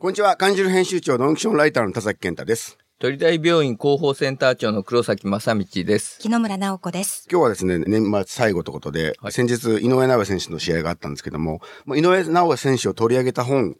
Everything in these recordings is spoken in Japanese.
こんにちは。漢字る編集長ノンフィクションライターの田崎健太です。鳥大病院広報センター長の黒崎正道です。木野村直子です。今日はですね、年末最後ということで、はい先日、井上尚弥選手の試合があったんですけども、もう井上尚弥選手を取り上げた本、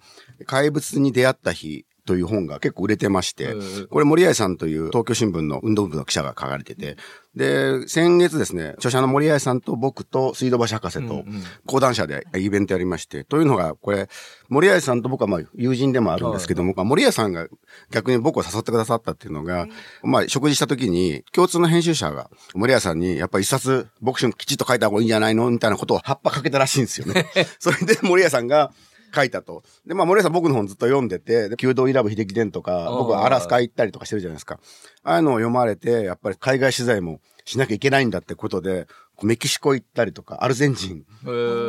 怪物に出会った日という本が結構売れてまして、これ森合さんという東京新聞の運動部の記者が書かれてて、で、先月ですね、著者の森合さんと僕と水道橋博士と講談社でイベントやりまして、というのが、これ、森合さんと僕はまあ友人でもあるんですけども、まあ森合さんが逆に僕を誘ってくださったっていうのが、まあ食事した時に共通の編集者が森合さんにやっぱり一冊ボクシングきちっと書いた方がいいんじゃないのみたいなことを葉っぱかけたらしいんですよね。それで森合さんが書いたと。で、まあ森合さん僕の本ずっと読んでて、で弓道イラブ秀樹伝とか、僕はアラスカ行ったりとかしてるじゃないですか。ああいうのを読まれて、やっぱり海外取材もしなきゃいけないんだってことで、メキシコ行ったりとか、アルゼンチン。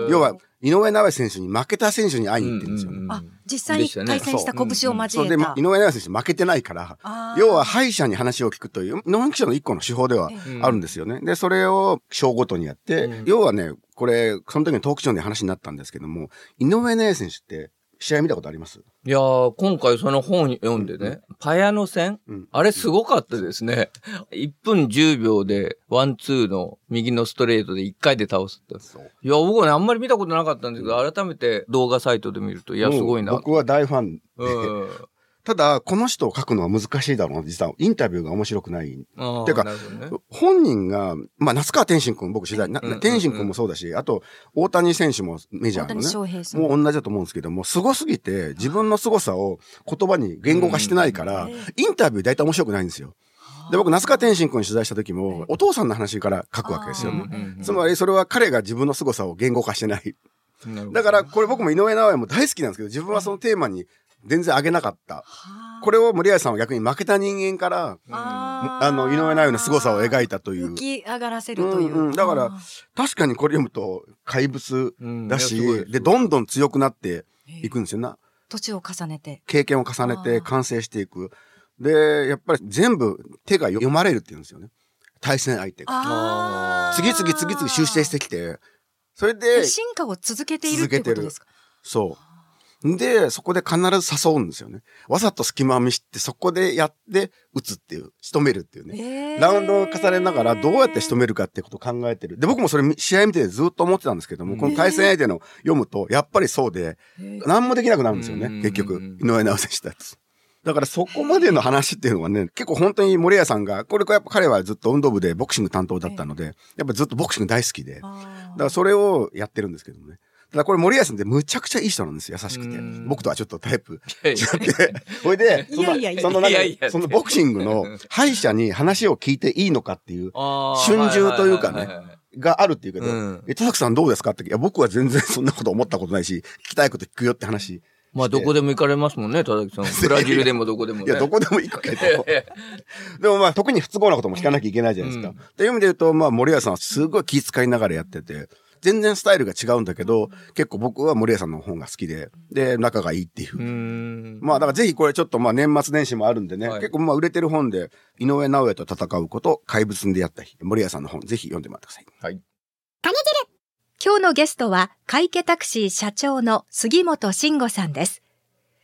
要は、井上尚弥選手に負けた選手に会いに行ってるんですよ。あ、実際に対戦した拳をそう交えで、た。井上尚弥選手負けてないから要は敗者に話を聞くという、ノンフィクションの一個の手法ではあるんですよね。で、それを章ごとにやって、要はね、これ、その時のトークショーで話になったんですけども、井上尚弥選手って試合見たことあります？いやー、今回その本読んでね、パヤノ戦、うんあれすごかったですね。1分10秒で、ワンツーの右のストレートで1回で倒すって。いや、僕はね、あんまり見たことなかったんですけど、改めて動画サイトで見ると、いや、すごいな。僕は大ファンで。うん。ただ、この人を書くのは難しいだろうな、実は。インタビューが面白くない。あーてかなるほどね本人が、まあ、夏川天心君僕取材、なうんうんうん天心君もそうだし、あと、大谷選手もメジャーのね。大谷翔平さん。もう同じだと思うんですけども、凄すぎて、自分の凄さを言葉に言語化してないから、うんインタビュー大体面白くないんですよ。で、僕、那須川天心君取材した時も、お父さんの話から書くわけですよね。うんうんうんつまり、それは彼が自分の凄さを言語化してない。だから、これ僕も井上尚弥も大好きなんですけど、自分はそのテーマに全然上げなかった。はあこれを森合さんは逆に負けた人間から、あの、井上尚弥の凄さを描いたという浮。き上がらせるという。うんうんだからあ確かにこれ読むと怪物うんだし、いやすごいすごいで、どんどん強くなってーいくんですよな。年を重ねて。経験を重ねて完成していく。で、やっぱり全部手が読まれるっていうんですよね。対戦相手が。次々次々修正してきて、それで、進化を続けているってことですか？そう。で、そこで必ず誘うんですよね。わざと隙間を見して、そこでやって打つっていう、仕留めるっていうね。えーラウンドを重ねながらどうやって仕留めるかってことを考えてる。で、僕もそれ試合見ててずっと思ってたんですけども、この対戦相手の読むと、やっぱりそうで、何もできなくなるんですよねうん、結局。井上直選手たち。だからそこまでの話っていうのはね、結構本当に森谷さんが、これやっぱ彼はずっと運動部でボクシング担当だったので、やっぱずっとボクシング大好きで、だからそれをやってるんですけどもね。ただこれ森谷さんってむちゃくちゃいい人なんですよ、優しくてうん。僕とはちょっとタイプ違って。ほいで、そのいやいやいやそのそのボクシングの敗者に話を聞いていいのかっていう、春秋というかねがあるっていうけど、うんえ、田崎さんどうですかって、いや、僕は全然そんなこと思ったことないし、聞きたいこと聞くよって話。まあ、どこでも行かれますもんね、田崎さん。ブラジルでもどこでもね。いや、どこでも行くけど。でもまあ、特に不都合なことも聞かなきゃいけないじゃないですか。うんっていう意味で言うと、まあ、森谷さんはすごい気遣いながらやってて、全然スタイルが違うんだけど、結構僕は森谷さんの本が好きで、で、仲がいいっていう。う。まあ、だからぜひこれちょっとまあ、年末年始もあるんでね、はい結構まあ、売れてる本で、井上直弥と戦うこと、怪物に出会った日、森谷さんの本、ぜひ読んでもらってください。はい。今日のゲストは、会計タクシー社長の杉本慎吾さんです。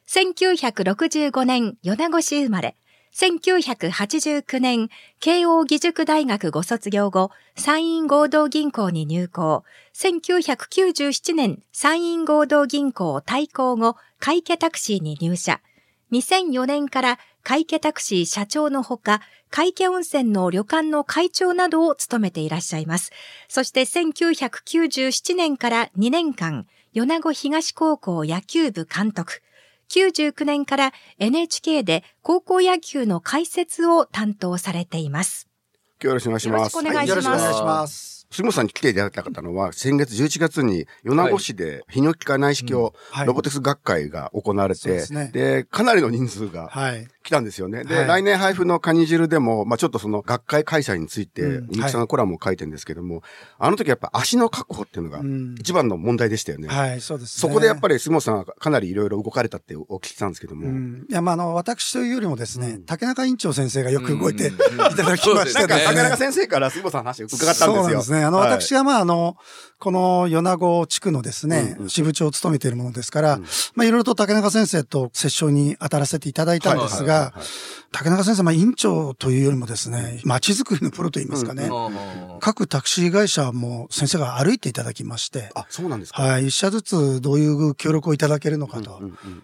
1965年米子市生まれ、1989年、慶応義塾大学ご卒業後、山陰合同銀行に入行。1997年、山陰合同銀行退行後、会計タクシーに入社。2004年から会計タクシー社長のほか、会計温泉の旅館の会長などを務めていらっしゃいます。そして1997年から2年間、米子東高校野球部監督。99年から NHK で高校野球の解説を担当されています。今日よろしくお願いします。よろしくお願いしますよろしくお願いします。杉本さんに来ていただきたかったのは、先月11月に米子市で泌尿器科内視鏡はいロボティクス学会が行われて、そうですねで、かなりの人数がはい。来たんですよね。で、はい来年配布のカニ汁でも、まあちょっとその学会開催について、うんみゆきさんがコラムを書いてるんですけども、あの時やっぱ足の確保っていうのがうん一番の問題でしたよね。はい、そうです、ね。そこでやっぱり、り杉本さんはかなりいろいろ動かれたってお聞きしたんですけども。うん、いや、まあ、あの、私というよりもですね、うん竹中院長先生がよく動いていうんただきましなんか、てですね。竹中先生から杉本さんの話を伺ったんですよ。そうなんですね。あの、はい私がまあ、あの、この米子地区のですね、うんうん支部長を務めているものですから、うんまあ、いろいろと竹中先生と折衝に当たらせていただいたんですがはいはいはい、はい竹中先生、まあ、院長というよりもですね、街づくりのプロといいますかね、うん。各タクシー会社も先生が歩いていただきまして、あ、そうなんですか。はい、一社ずつどういう協力をいただけるのかと。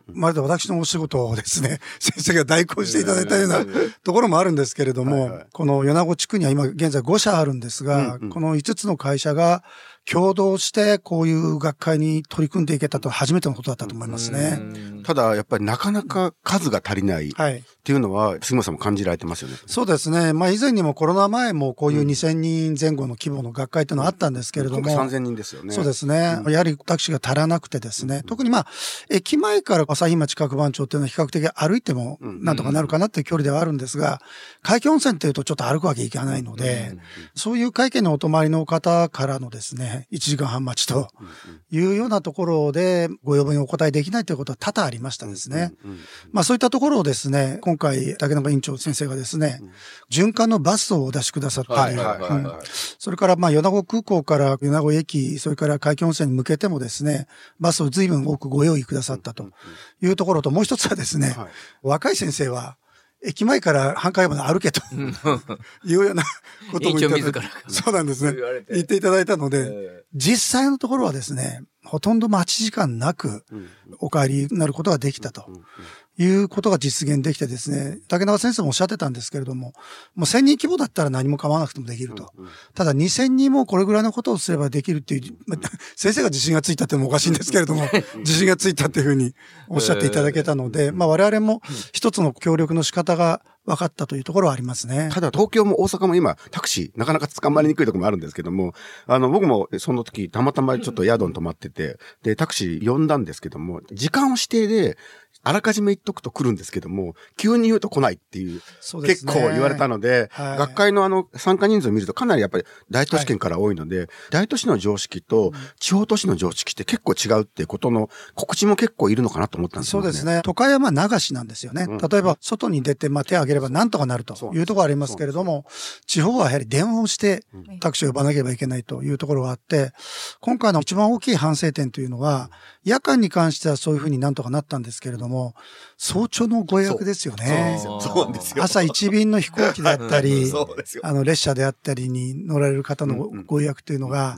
まるで私のお仕事をですね、先生が代行していただいたようなええ ところもあるんですけれども、この米子地区には今現在5社あるんですが、この5つの会社が共同してこういう学会に取り組んでいけたと初めてのことだったと思いますね。うんただ、やっぱりなかなか数が足りないっはい。ていうのは、杉本さんも感じられてますよね。そうですね。まあ以前にもコロナ前もこういう2000人前後の規模の学会というのはあったんですけれども、今回3000人ですよね。そうですね。やはりタクシーが足らなくてですね。特にまあ、駅前から朝日町各番町っていうのは比較的歩いてもうんなんとかなるかなっていう距離ではあるんですが、海峡温泉っていうとちょっと歩くわけいかないので、そういう会見のお泊まりの方からのですね、1時間半待ちというようなところでご要望にお答えできないということは多々ありましたですね。まあそういったところをですね、今回竹中委員長先生がですね、循環のバスをお出しくださったり。それから、まあ、米子空港から米子駅、それから海峡温泉に向けてもですね、バスを随分多くご用意くださったというところと、もう一つはですね、はい。若い先生は、駅前から繁華街まで歩けというようなことも言ってそうなんですね。言っていただいたので、え実際のところはですね、ほとんど待ち時間なくうん。お帰りになることができたと。うんうんいうことが実現できてですね、竹中先生もおっしゃってたんですけれども、もう1000人規模だったら何も構わなくてもできると。ただ2000人もこれぐらいのことをすればできるっていう、まあ 先生が自信がついたってのもおかしいんですけれども、自信がついたっていうふうにおっしゃっていただけたので、まあ我々も一つの協力の仕方が分かったというところはありますね。ただ東京も大阪も今タクシーなかなか捕まりにくいところもあるんですけども、あの僕もその時たまたまちょっと宿に泊まってて、でタクシー呼んだんですけども、時間を指定であらかじめ言っとくと来るんですけども、急に言うと来ないっていう、うね。構言われたので、はい。学会のあの参加人数を見るとかなりやっぱり大都市圏から多いので、大都市の常識と地方都市の常識って結構違うってことの告知も結構いるのかなと思ったんですよそうです。ね。都会はまあ流しなんですよね。うん。例えば、外に出てまあ手を挙げればなんとかなるというところがありますけれども、地方はやはり電話をしてタクシーを呼ばなければいけないというところがあって、今回の一番大きい反省点というのは、夜間に関してはそういうふうになんとかなったんですけれども、早朝のご予約ですよね。そうなんですよ。朝一便の飛行機であったり。あの列車であったりに乗られる方のご予約というのが、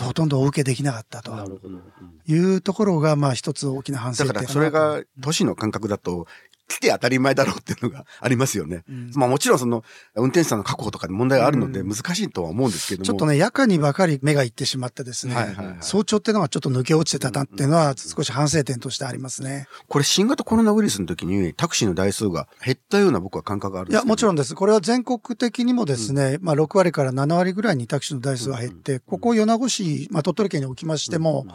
ほとんどお受けできなかったとなるほど。いうところが、まあ一つ大きな反省だ点からそれが都市の感覚だと、来て当たり前だろうっていうのがありますよね。うん。まあもちろんその運転手さんの確保とかで問題があるのでうん。難しいとは思うんですけども。ちょっとね、夜間にばかり目がいってしまってですね、はいはいはい。早朝っていうのがちょっと抜け落ちてたなっていうのは少し反省点としてありますね。これ新型コロナウイルスの時にタクシーの台数が減ったような僕は感覚があるんいや、ですけど。もちろんです。これは全国的にもですね、まあ6割から7割ぐらいにタクシーの台数が減って、ここ米子市、まあ鳥取県におきましても、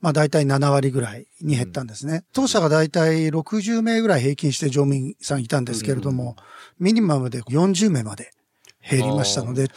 まあ大体7割ぐらいに減ったんですね。当社が大体60名ぐらい平均して乗務員さんいたんですけれども、ミニマムで40名まで減りましたので、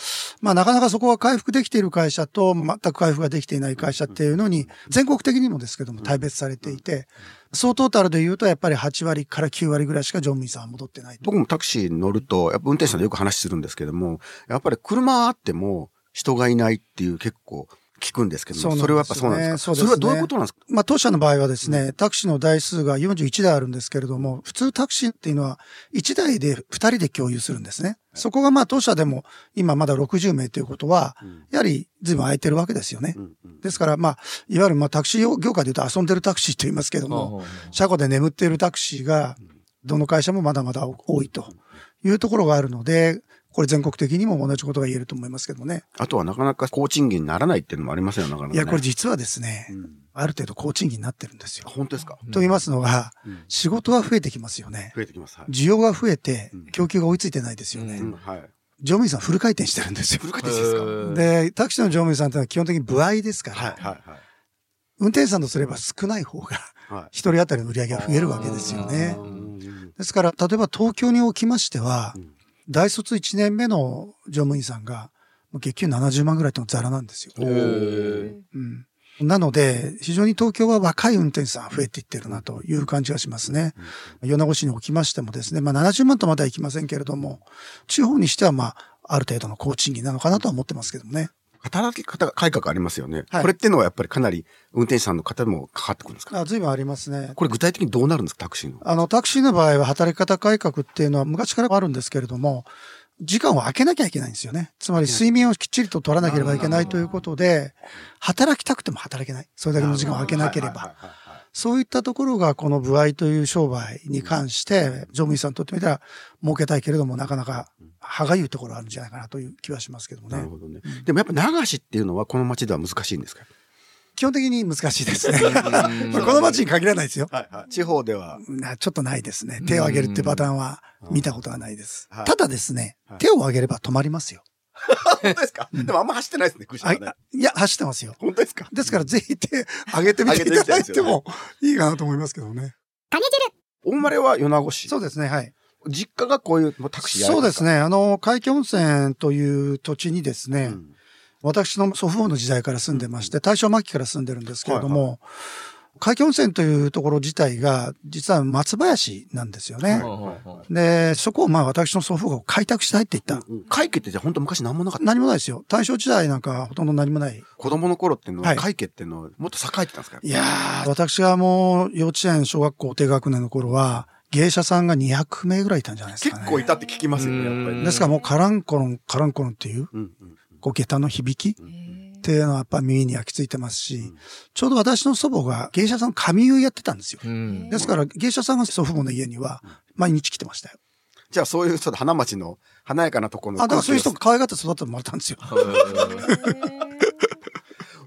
まあなかなかそこは回復できている会社と全く回復ができていない会社っていうのに、全国的にもですけども大別されていて、総トータルで言うとやっぱり8割から9割ぐらいしか乗務員さんは戻ってないと。僕もタクシーに乗ると、やっぱ運転手さんとよく話するんですけども、やっぱり車あっても人がいないっていう結構聞くんですけども、それはやっぱそうなんですか？そうですね。れはどういうことなんですか？まあ、当社の場合はですね、タクシーの台数が41台あるんですけれども、普通タクシーっていうのは1台で2人で共有するんですね。そこがまあ当社でも今まだ60名ということは、やはり随分空いてるわけですよね。ですからまあ、いわゆるまあタクシー業界で言うと遊んでるタクシーと言いますけども、車庫で眠っているタクシーが、どの会社もまだまだ多いというところがあるので、これ全国的にも同じことが言えると思いますけどね。あとはなかなか高賃金にならないっていうのもありますよ、なかなか、ね。いや、これ実はですね、うんある程度高賃金になってるんですよ。本当ですか、と言いますのが、うん仕事は増えてきますよね。増えてきます。はい。需要が増えてうん、供給が追いついてないですよね。うんうんはい。乗務員さんフル回転してるんですよ。フル回転してですか、うんで、タクシーの乗務員さんってのは基本的に部合ですから、はい、はい、運転手さんとすれば少ない方が、はい。はい。一人当たりの売り上げが増えるわけですよねう。んでですから、例えば東京におきましては、うん大卒1年目の乗務員さんが、月給70万ぐらいってのザラなんですよ。うん。なので、非常に東京は若い運転手さん増えていってるなという感じがしますね。米子市におきましてもですね、まあ70万とまではいきませんけれども、地方にしてはまあ、ある程度の高賃金なのかなとは思ってますけどもね。働き方改革ありますよね。はいこれってのはやっぱりかなり運転手さんの方もかかってくるんですか？あ随分ありますね。これ具体的にどうなるんですか？タクシーの。あの、タクシーの場合は働き方改革っていうのは昔からあるんですけれども、時間を空けなきゃいけないんですよね。つまり睡眠をきっちりと取らなければいけないということで、働きたくても働けない。それだけの時間を空けなければ。そういったところがこの部合という商売に関して、乗務員さんにとってみたら儲けたいけれどもなかなか歯がゆいところあるんじゃないかなという気はしますけどもね。なるほどね。でもやっぱ流しっていうのはこの街では難しいんですか？基本的に難しいですね。まあ この街に限らないですよ。はいはい。地方では。なちょっとないですね。手を挙げるってパターンは見たことがないですはい。ただですねはい、手を挙げれば止まりますよ。本当ですか？でもあんま走ってないですね、ね。いや、走ってますよ。本当ですか？ですからぜひ手挙げてみていただいてもいいかなと思いますけどね。お生まれは米子市？そうですね、はい。実家がこういうもうタクシーやそうですね。あの、海峡温泉という土地にですね、うん私の祖父母の時代から住んでまして、大正末期から住んでるんですけれども、海峡温泉というところ自体が、実は松林なんですよね。で、そこをまあ私の祖父母が開拓したいって言った。うん会計ってじゃあ本当昔何もなかった。何もないですよ。大正時代なんかほとんど何もない。子供の頃っていうのは、はい会計っていうのはもっと栄えてたんですか？いやー、私がもう幼稚園、小学校低学年の頃は、芸者さんが200名ぐらいいたんじゃないですかね。結構いたって聞きますよね、やっぱりね。ですからもうカランコロン、カランコロンっていう、うんうんこう下駄の響きっていうのはやっぱ耳に焼き付いてますし、んちょうど私の祖母が芸者さんの髪結いやってたんですよ。うんですから芸者さんが祖父母の家には毎日来てましたよ。じゃあそういうちょっと花町の華やかなところのあ、だからそういう人可愛がって育ってもらったんですよ。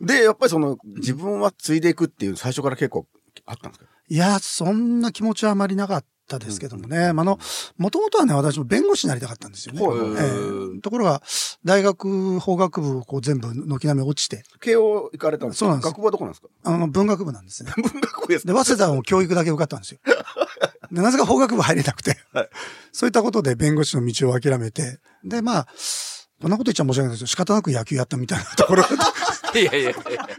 気で、やっぱりその自分は継いでいくっていう最初から結構あったんですか？いや、そんな気持ちはあまりなかったですけどもね。あの、もともとはね、私も弁護士になりたかったんですよね。ええ。ところが、大学法学部をこう全部軒並み落ちて、慶応行かれたんですか？そうなんです。学部はどこなんですか？あの、文学部なんですね。文学部ですで、か早稲田も教育だけ受かったんですよ。で、なぜか法学部入れなくて、はい。そういったことで弁護士の道を諦めて、で、まあ、こんなこと言っちゃ申し訳ないですけど、仕方なく野球やったみたいなところ。が、いやいやいや。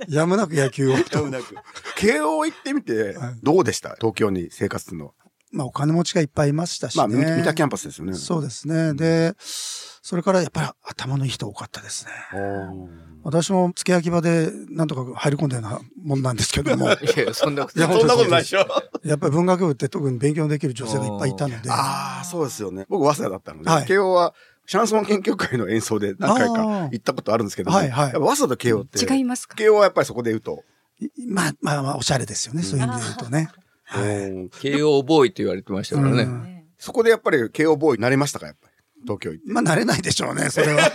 やむなく野球を。でもなく。慶応行ってみてはい、どうでした？東京に生活するのは。まあ、お金持ちがいっぱいいましたしまあ、ね。三田キャンパスですよね。そうですね。で、それからやっぱり頭のいい人多かったですね。私も付け焼き場でなんとか入り込んだようなもんなんですけども、いや、そんなこといやそんなことないでしょ。やっぱり文学部って特に勉強できる女性がいっぱいいたので、ああ、そうですよね。僕、早稲田だったので、はい慶応は、シャンソン研究会の演奏で何回か行ったことあるんですけども、はいはい早稲田と慶応って、違いますか？慶応はやっぱりそこで言うと、いまあまあまあ、おしゃれですよね。そういう意味で言うとね。慶応ボーイと言われてましたからね。うんそこでやっぱり慶応ボーイになれましたか、やっぱり。東京行って。まあ、慣れないでしょうね、それは。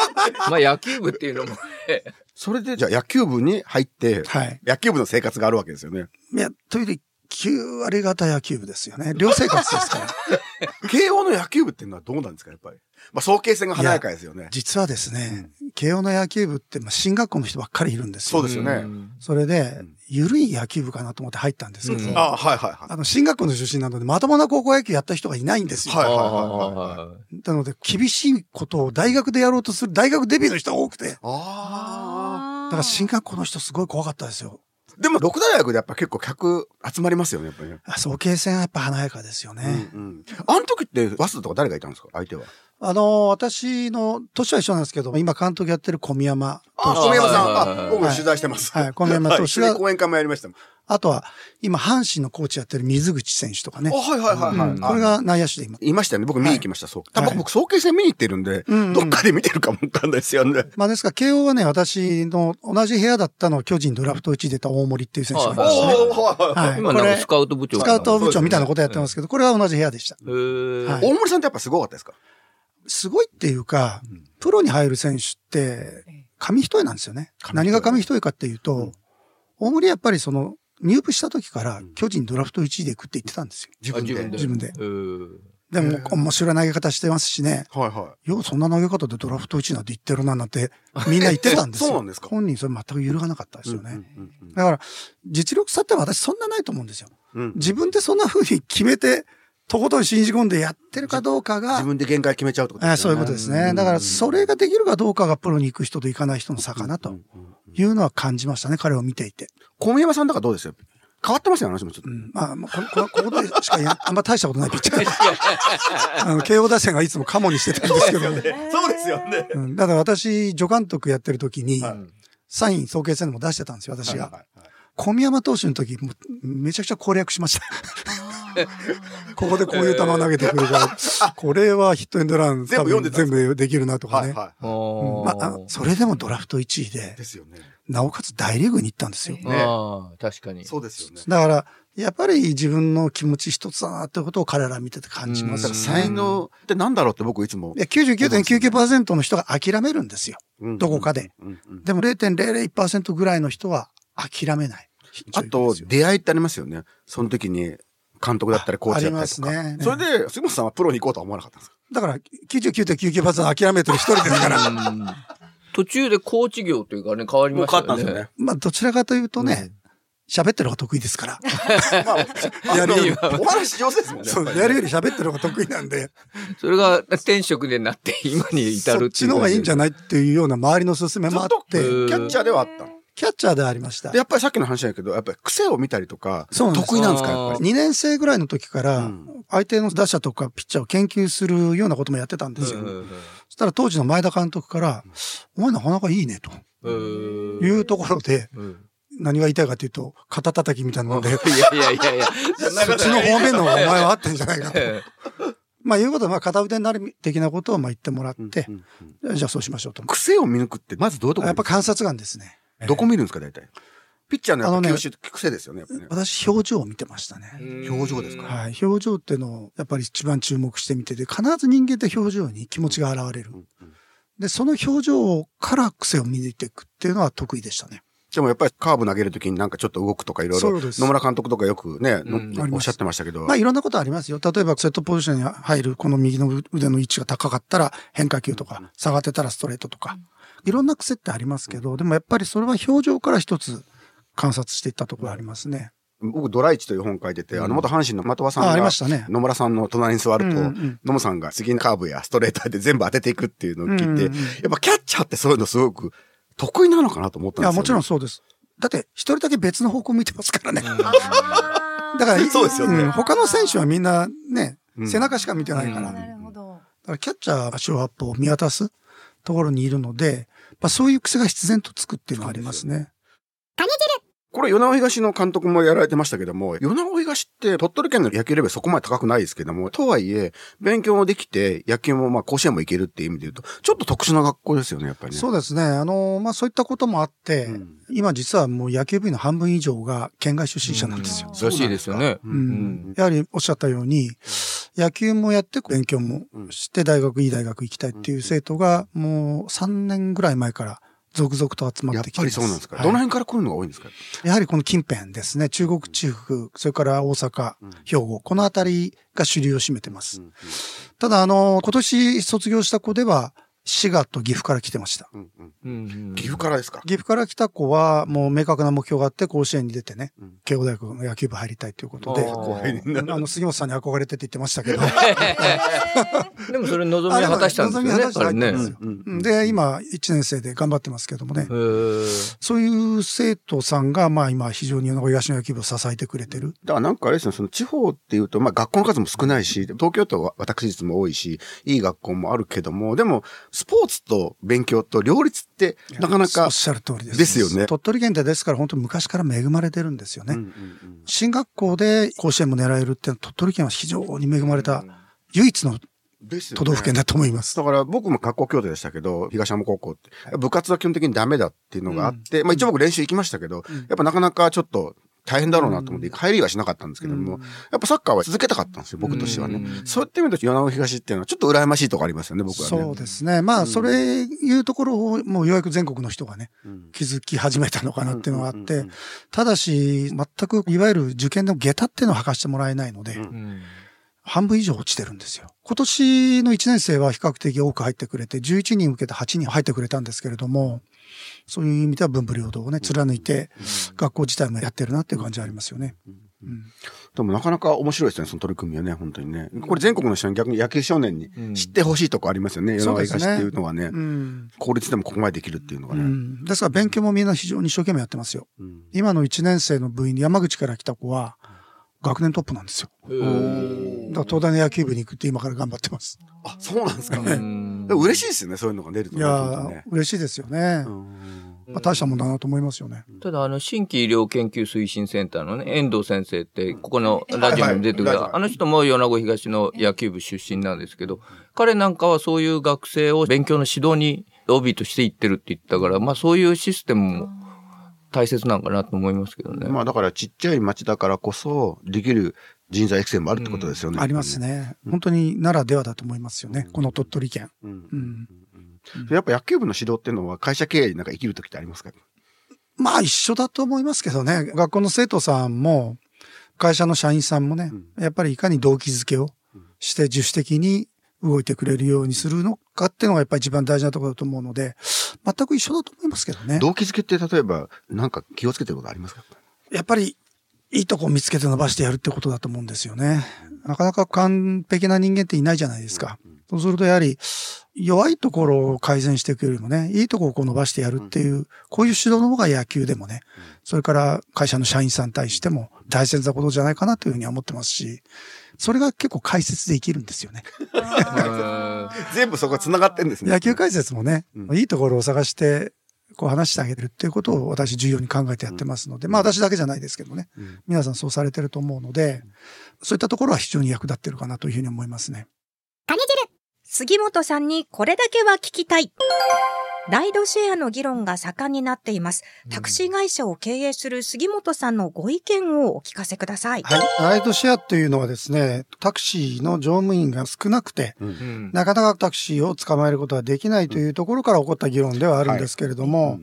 まあ野球部っていうのもね、それで、じゃあ野球部に入って、はい。野球部の生活があるわけですよね。いや、というより、9割方野球部ですよね。寮生活ですから。慶応の野球部っていうのはどうなんですか、やっぱり？まあ、早慶戦が華やかですよね。実はですね、慶応の野球部って、まあ、進学校の人ばっかりいるんですよ。そうですよねんそれで、ゆるい野球部かなと思って入ったんですけど、うんああ、はいはいはい。あの、進学校の出身なので、まともな高校野球やった人がいないんですよ。はいはいあはいはいあなので、厳しいことを大学でやろうとする大学デビューの人が多くて、だあから進学校の人すごい怖かったですよ。あ。でも、六大学でやっぱ結構客集まりますよね、やっぱりね。あ早慶戦はやっぱ華やかですよね。うんうん。あの時って、早稲田とか誰がいたんですか？相手は。あの、私の、年は一緒なんですけど、今監督やってる小宮山投あ、手。小宮山さん。あ、僕も取材してます。はい小宮山投手がはい講演会もやりましたもん。あとは、今、阪神のコーチやってる水口選手とかねあ、。はいはいはいはい。うんこれが内野手で今。いましたよね。僕見に行きました、そう。多はい分僕、早慶戦見に行ってるんで、うんうんどっかで見てるかもわかんないですよね。まあですから、慶応はね、私の同じ部屋だったのは巨人ドラフト1位出た大森っていう選手がいおましてね。ーはいはいはい今なんかスカウト部長スカウト部長みたいなことやってますけど、これは同じ部屋でした。へーはい大森さんってやっぱすごかったですか？すごいっていうか、プロに入る選手って、紙一重なんですよね。何が紙一重かっていうと、うん大森やっぱりその、入部した時から巨人ドラフト1位で行くって言ってたんですよ。自分で。あ自分で。でも、面白い投げ方してますしね。はいはよう、そんな投げ方でドラフト1位なんて言ってるななんて、みんな言ってたんですよ。え そうなんですか？本人それ全く揺るがなかったですい。よね。だから、実力差って私そんなないと思うんですよ。自分でそんな風に決めてとことん信じ込んでやってるかどうかが、自分で限界決めちゃうってことあそういうことですね。だから、それができるかどうかがプロに行く人と行かない人の差かなというのは感じましたね、彼を見ていて。小宮山さんだからどうですよ？変わってますよ、話もちょっと。うん、まあ、ここここでしかや あんま大したことないピッチャー。あの、慶応打線がいつもカモにしてたんですけどね。そうですよね。うん、だから私、助監督やってる時に、サイン、総計戦でも出してたんですよ、私が。小宮山投手の時、めちゃくちゃ攻略しました。ここでこういう球投げてくるから、これはヒットエンドラン全部全部できるなとかね。はいうんまあ、それでもドラフト1位で、ですよね。なおかつ大リーグに行ったんですよ。ね、確かに。そうですよね。だから、やっぱり自分の気持ち一つだなってことを彼ら見てて感じます、ね。才能ってなんだろうって僕いつも。いや、99.99%の人が諦めるんですよ。どこかで。でも0.001%ぐらいの人は諦めない。あと、出会いってありますよね。その時に、監督だったりコーチだったりとか。ありますね。それで、杉本さんはプロに行こうとは思わなかったんですか？だから、99.99%諦めてる一人ですから。途中でコーチ業というかね、変わりましたよね。変わったんですよね。まあ、どちらかというとね、喋ってる方が得意ですから。まあ、やるより、お話上手ですもんね。そう、やるより喋ってる方が得意なんで。それが転職でなって今に至るっていう。そっちの方がいいんじゃない？っていうような周りの勧めもあって。キャッチャーではあったキャッチャーでありました。やっぱりさっきの話だけど、やっぱり癖を見たりとか、得意なんですか、やっぱり？2年生ぐらいの時から、相手の打者とかピッチャーを研究するようなこともやってたんですよ。そしたら当時の前田監督から、お前なかなかいいね、と。いうところで、何が言いたいかというと、肩叩きみたいなので、いやいやいやいや、そっちの方面のお前は合ってんじゃないかと。まあ、いうことは、まあ、片腕になる的なことをまあ言ってもらって、じゃあそうしましょうと。癖を見抜くって、まずどういうとこやっぱ観察眼ですね。どこ見るんですか、大体？ピッチャーのやっぱ吸収、癖ですよね、ね私、表情を見てましたね。表情ですか？はい。表情っていうのを、やっぱり一番注目してみてて、必ず人間って表情に気持ちが現れる。で、その表情から癖を見抜いていくっていうのは得意でしたね。でもやっぱりカーブ投げるときになんかちょっと動くとかいろいろ、野村監督とかよくね、おっしゃってましたけど。まあいろんなことありますよ。例えばセットポジションに入るこの右の腕の位置が高かったら変化球とか、下がってたらストレートとか、いろんな癖ってありますけど、でもやっぱりそれは表情から一つ観察していったところありますね。僕、ドライチという本書いてて、あの、元阪神の的場さんが、ありましたね。野村さんの隣に座ると、野村さんが次のカーブやストレートで全部当てていくっていうのを聞いて、やっぱキャッチャーってそういうのすごく得意なのかなと思ったんですよ、いや、もちろんそうです。だって、一人だけ別の方向向いてますからね。だから、そうですよね、他の選手はみんなね、背中しか見てないから。なるほど。だからキャッチャーがショーアップを見渡すところにいるので、まあ、そういう癖が必然とつくっていうのはありますね。パニキルこれ、米子東の監督もやられてましたけども、米子東って鳥取県の野球レベルそこまで高くないですけども、とはいえ、勉強もできて、野球もまあ甲子園も行けるっていう意味で言うと、ちょっと特殊な学校ですよね、やっぱりね。そうですね。あの、まあそういったこともあって、うん、今実はもう野球部員の半分以上が県外出身者なんですよ。らしいですよね。うん。やはりおっしゃったように、野球もやって勉強もして大学、いい大学行きたいっていう生徒がもう3年ぐらい前から続々と集まってきてやっぱりそうなんですか、はい、どの辺から来るのが多いんですか？やはりこの近辺ですね。中国地区、それから大阪、兵庫、この辺りが主流を占めてます。うんうん、ただ、あの、今年卒業した子では、滋賀と岐阜から来てました。岐阜からですか？岐阜から来た子は、もう明確な目標があって、甲子園に出てね、うん、慶応大学の野球部入りたいということで、あの、杉本さんに憧れてって言ってましたけど。でもそれ望み果たしたんですよね。望み果たしたんですよ。で、今、1年生で頑張ってますけどもね。そういう生徒さんが、まあ今、非常に東の野球部を支えてくれてる。だからなんかあれですね、その地方っていうと、まあ学校の数も少ないし、東京都は私立も多いし、いい学校もあるけども、でも、スポーツと勉強と両立ってなかなか。おっしゃる通りです。ですよね。鳥取県ってですから本当に昔から恵まれてるんですよね。進学校で甲子園も狙えるって鳥取県は非常に恵まれた唯一の都道府県だと思います。だから僕も学校教徒でしたけど、東山高校って、部活は基本的にダメだっていうのがあって、うん、まあ一応僕練習行きましたけど、うん、やっぱなかなかちょっと大変だろうなと思って、入りはしなかったんですけども、やっぱサッカーは続けたかったんですよ、僕としてはね。そういった意味で、米子東っていうのはちょっと羨ましいとこありますよね、僕はね。そうですね。まあ、それいうところを、もうようやく全国の人がね、気づき始めたのかなっていうのがあって、ただし、全く、いわゆる受験の下駄っていうのを履かしてもらえないので、半分以上落ちてるんですよ。今年の1年生は比較的多く入ってくれて、11人受けて8人入ってくれたんですけれども、そういう意味では文武両道をね、貫いて、学校自体もやってるなっていう感じありますよね。うん、でもなかなか面白いですね、その取り組みはね、本当にね。これ全国の人に逆に野球少年に知ってほしいとこありますよね、世の中生かしっていうのはね。うん。効率でもここまでできるっていうのがうね。ん。ですから勉強もみんな非常に一生懸命やってますよ。うん今の1年生の部員に山口から来た子は、学年トップなんですよ。だから東大の野球部に行くって今から頑張ってます。あ、そうなんですか。うでんも嬉しいですよね、そういうのが出るとね。いや嬉しいですよね。うんまあ、大したもんだなと思いますよね。ただ、あの、新規医療研究推進センターのね、遠藤先生って、ここのラジオにも出てくる、はいはいあの人も米子東の野球部出身なんですけど、彼なんかはそういう学生を勉強の指導に OB として行ってるって言ったから、まあそういうシステムも大切なんかなと思いますけどね。まあだからちっちゃい町だからこそ、できる人材育成もあるってことですよね。ありますね。本当にならではだと思いますよね。この鳥取県。うん。うん。やっぱ野球部の指導っていうのは会社経営になんか生きる時ってありますか？まあ一緒だと思いますけどね。学校の生徒さんも、会社の社員さんもね、やっぱりいかに動機づけをして自主的に動いてくれるようにするのかっていうのがやっぱり一番大事なところだと思うので、全く一緒だと思いますけどね。動機づけって例えば、なんか気をつけてることありますか？やっぱり、いいとこを見つけて伸ばしてやるってことだと思うんですよね。なかなか完璧な人間っていないじゃないですか。そうするとやはり、弱いところを改善していくよりもね、いいところをこう伸ばしてやるっていう、こういう指導の方が野球でもね、それから会社の社員さんに対しても大切なことじゃないかなというふうには思ってますし、それが結構解説で生きるんですよね。う ん全部そこ繋がってんですね。野球解説もね、うんいいところを探して、こう話してあげるっていうことを私重要に考えてやってますので、まあ私だけじゃないですけどね、うん皆さんそうされてると思うので、そういったところは非常に役立ってるかなというふうに思いますね。杉本さんにこれだけは聞きたい。ライドシェアの議論が盛んになっています。タクシー会社を経営する杉本さんのご意見をお聞かせください。はい。ライドシェアというのはですね、タクシーの乗務員が少なくて、うんなかなかタクシーを捕まえることができないというところから起こった議論ではあるんですけれども、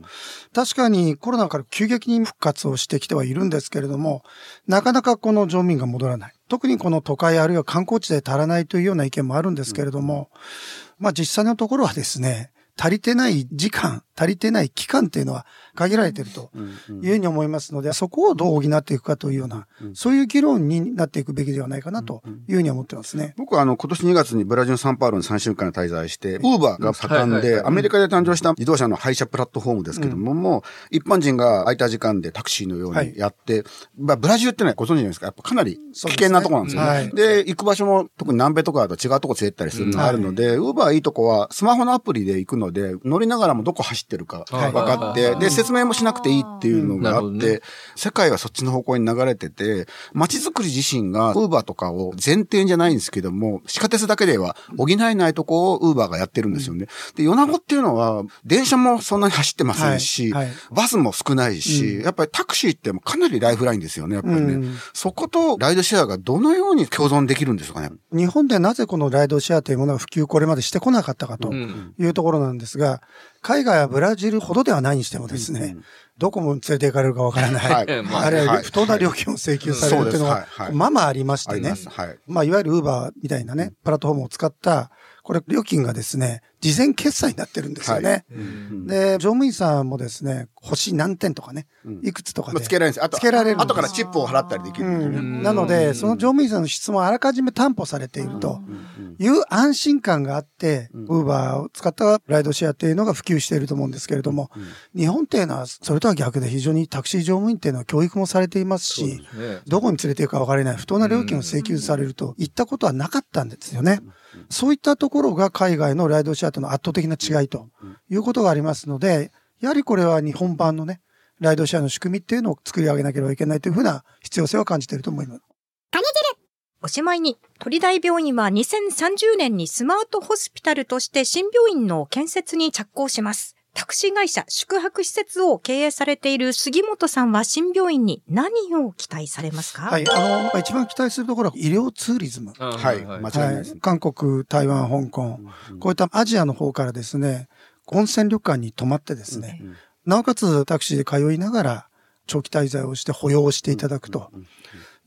確かにコロナから急激に復活をしてきてはいるんですけれども、なかなかこの乗務員が戻らない。特にこの都会あるいは観光地で足らないというような意見もあるんですけれども、まあ実際のところはですね、足りてない時間、足りてない期間っていうのは限られているというふうに思いますので、そこをどう補っていくかというような、そういう議論になっていくべきではないかなというふうに思ってますね。僕はあの、今年2月にブラジルのサンパウロに3週間滞在して、ウーバーが盛んで、アメリカで誕生した自動車の配車プラットフォームですけども、もう一般人が空いた時間でタクシーのようにやって、まあ、ブラジルってね、ご存知じゃないですか？やっぱかなり危険なところなんですよね。で行く場所も特に南米とかだと違うとこ連れてったりするのがあるので、ウーバーいいとこはスマホのアプリで行くので、乗りながらもどこ走ってるか分かって、で、説明もしなくていいっていうのがあって、ね。世界はそっちの方向に流れてて、街づくり自身がウーバーとかを前提じゃないんですけども、地下鉄だけでは補えないとこをウーバーがやってるんですよね。で、米子っていうのは、電車もそんなに走ってませんし、はいはい。バスも少ないし、やっぱりタクシーってもかなりライフラインですよね、やっぱりね。うん。そことライドシェアがどのように共存できるんですかね？日本でなぜこのライドシェアというものが普及これまでしてこなかったかとうん。いうところなんですが、海外はブラジルほどではないにしてもですね、どこも連れて行かれるかわからない。はい。まああるいははい。不当な料金を請求されるっていうのはまあまあありましてね。はい。まあ、いわゆるウーバーみたいなね、プラットフォームを使った、これ料金がですね、事前決済になってるんですよね。はいで、乗務員さんもですね、星何点とかね、いくつとかで。まあつけられるんです。あと、つけられるからチップを払ったりできる。うん、なので、その乗務員さんの質問をあらかじめ担保されているという安心感があって、ウーバーを使ったライドシェアっていうのが普及していると思うんですけれども、日本っていうのはそれとは逆で非常にタクシー乗務員っていうのは教育もされていますし、ねどこに連れて行くか分からない不当な料金を請求されるといったことはなかったんですよね。そういったところが海外のライドシェアとの圧倒的な違いということがありますので、やはりこれは日本版のね、ライドシェアの仕組みっていうのを作り上げなければいけないというふうな必要性を感じていると思います。おしまいに、鳥大病院は2030年にスマートホスピタルとして新病院の建設に着工します。タクシー会社、宿泊施設を経営されている杉本さんは新病院に何を期待されますか？はい。あの、まあ一番期待するところは医療ツーリズム。うんはい。間違いないですね。韓国、台湾、香港、こういったアジアの方からですね、温泉旅館に泊まってですね、なおかつタクシーで通いながら長期滞在をして保養をしていただくと。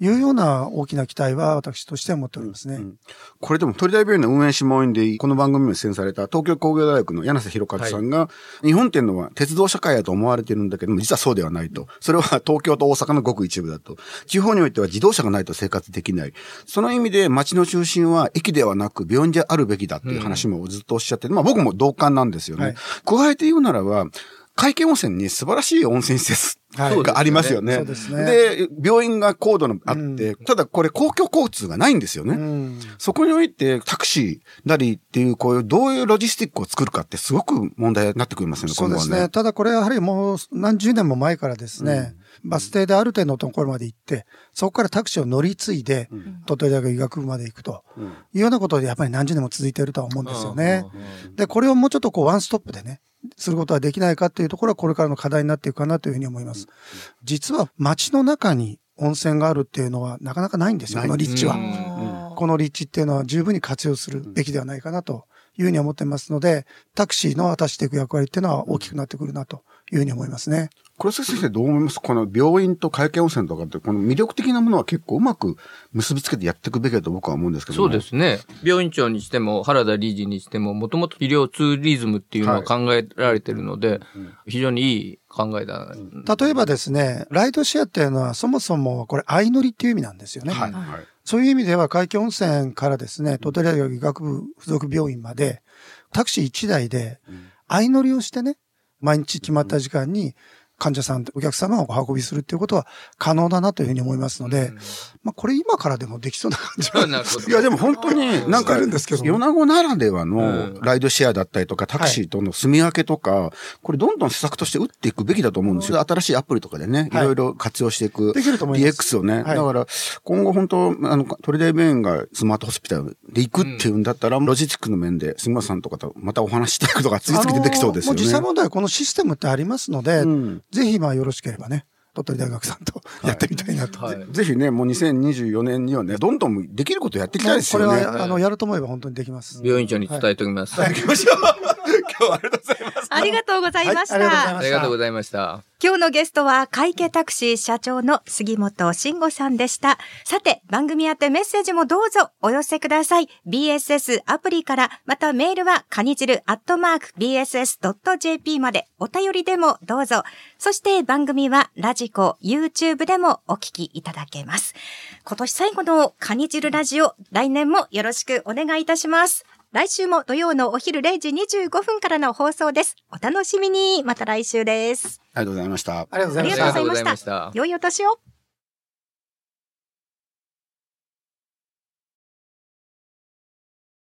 いうような大きな期待は私としては持っておりますね。うんこれでも鳥大病院の運営諮問員で、この番組に出演された東京工業大学の柳瀬弘和さんが、日本っていうのは鉄道社会だと思われてるんだけども、実はそうではないと。それは東京と大阪のごく一部だと。地方においては自動車がないと生活できない。その意味で街の中心は駅ではなく病院であるべきだっていう話もずっとおっしゃって、まあ僕も同感なんですよね。はい加えて言うならば、海見温泉に素晴らしい温泉施設はいがありますよね。そうですねで、病院が高度のあって、うんただこれ公共交通がないんですよね。うんそこにおいてタクシーなりっていう、こういう、どういうロジスティックを作るかってすごく問題になってくりますよね、そうですね。ね。ただこれはやはりもう何十年も前からですね、バス停である程度のところまで行って、そこからタクシーを乗り継いで、鳥取大学医学部まで行くとうんいうようなことでやっぱり何十年も続いているとは思うんですよね。うんで、これをもうちょっとこうワンストップでね、することはできないかっていうところはこれからの課題になっていくかなというふうに思います。実は街の中に温泉があるっていうのはなかなかないんですよ、この立地は。うんこの立地っていうのは十分に活用するべきではないかなというふうに思ってますので、タクシーの果たしていく役割っていうのは大きくなってくるなというふうに思いますね。黒瀬先生どう思います？この病院と会計温泉とかって、この魅力的なものは結構うまく結びつけてやっていくべきだと僕は思うんですけどもそうで。すね。病院長にしても、原田理事にしても、もともと医療ツーリズムっていうのは考えられてるので、非常にいい考えだ。例えばですね、ライドシェアっていうのはそもそもこれ相乗りっていう意味なんですよね。はい。はい。そういう意味では海峡温泉からですね、鳥取大学医学部附属病院までタクシー1台で相乗りをしてね、毎日決まった時間に患者さん、お客様をお運びするっていうことは可能だなというふうに思いますので、まあこれ今からでもできそうな感じは。いや、でも本当になんか、してるんですけど米子ならではのうんライドシェアだったりとか、タクシーとの住み分けとか、これどんどん施策として打っていくべきだと思うんですよ。新しいアプリとかでね、いはいろいろ活用していく。できると思います DX をね。はいだから、今後本当、あの、鳥大病院がスマートホスピタルで行くっていうんだったら、ロジスティックの面で、杉村さんとかとまたお話ししていくとか、次々出てきそうですよね。もう実際問題はこのシステムってありますので、うんぜひまあよろしければね、鳥取大学さんとやってみたいなと。はい。ぜひね、もう2024年にはね、どんどんできることやっていきたいですこれよね。は、あの、やると思えば本当にできます。病院長に伝えておきます。行きましょう。今日はありがとうございます。ありがとうございました。はいありがとうございました。今日のゲストは会計タクシー社長の杉本慎吾さんでした。さて、番組宛てメッセージもどうぞお寄せください。BSS アプリから、またメールはカニ汁アットマーク BSS.jp までお便りでもどうぞ。そして番組はラジコ、YouTube でもお聞きいただけます。今年最後のカニ汁ラジオ、来年もよろしくお願いいたします。来週も土曜のお昼0時25分からの放送です。お楽しみに。また来週です。ありがとうございました。ありがとうございましたありがとうございまし。た良いお年を。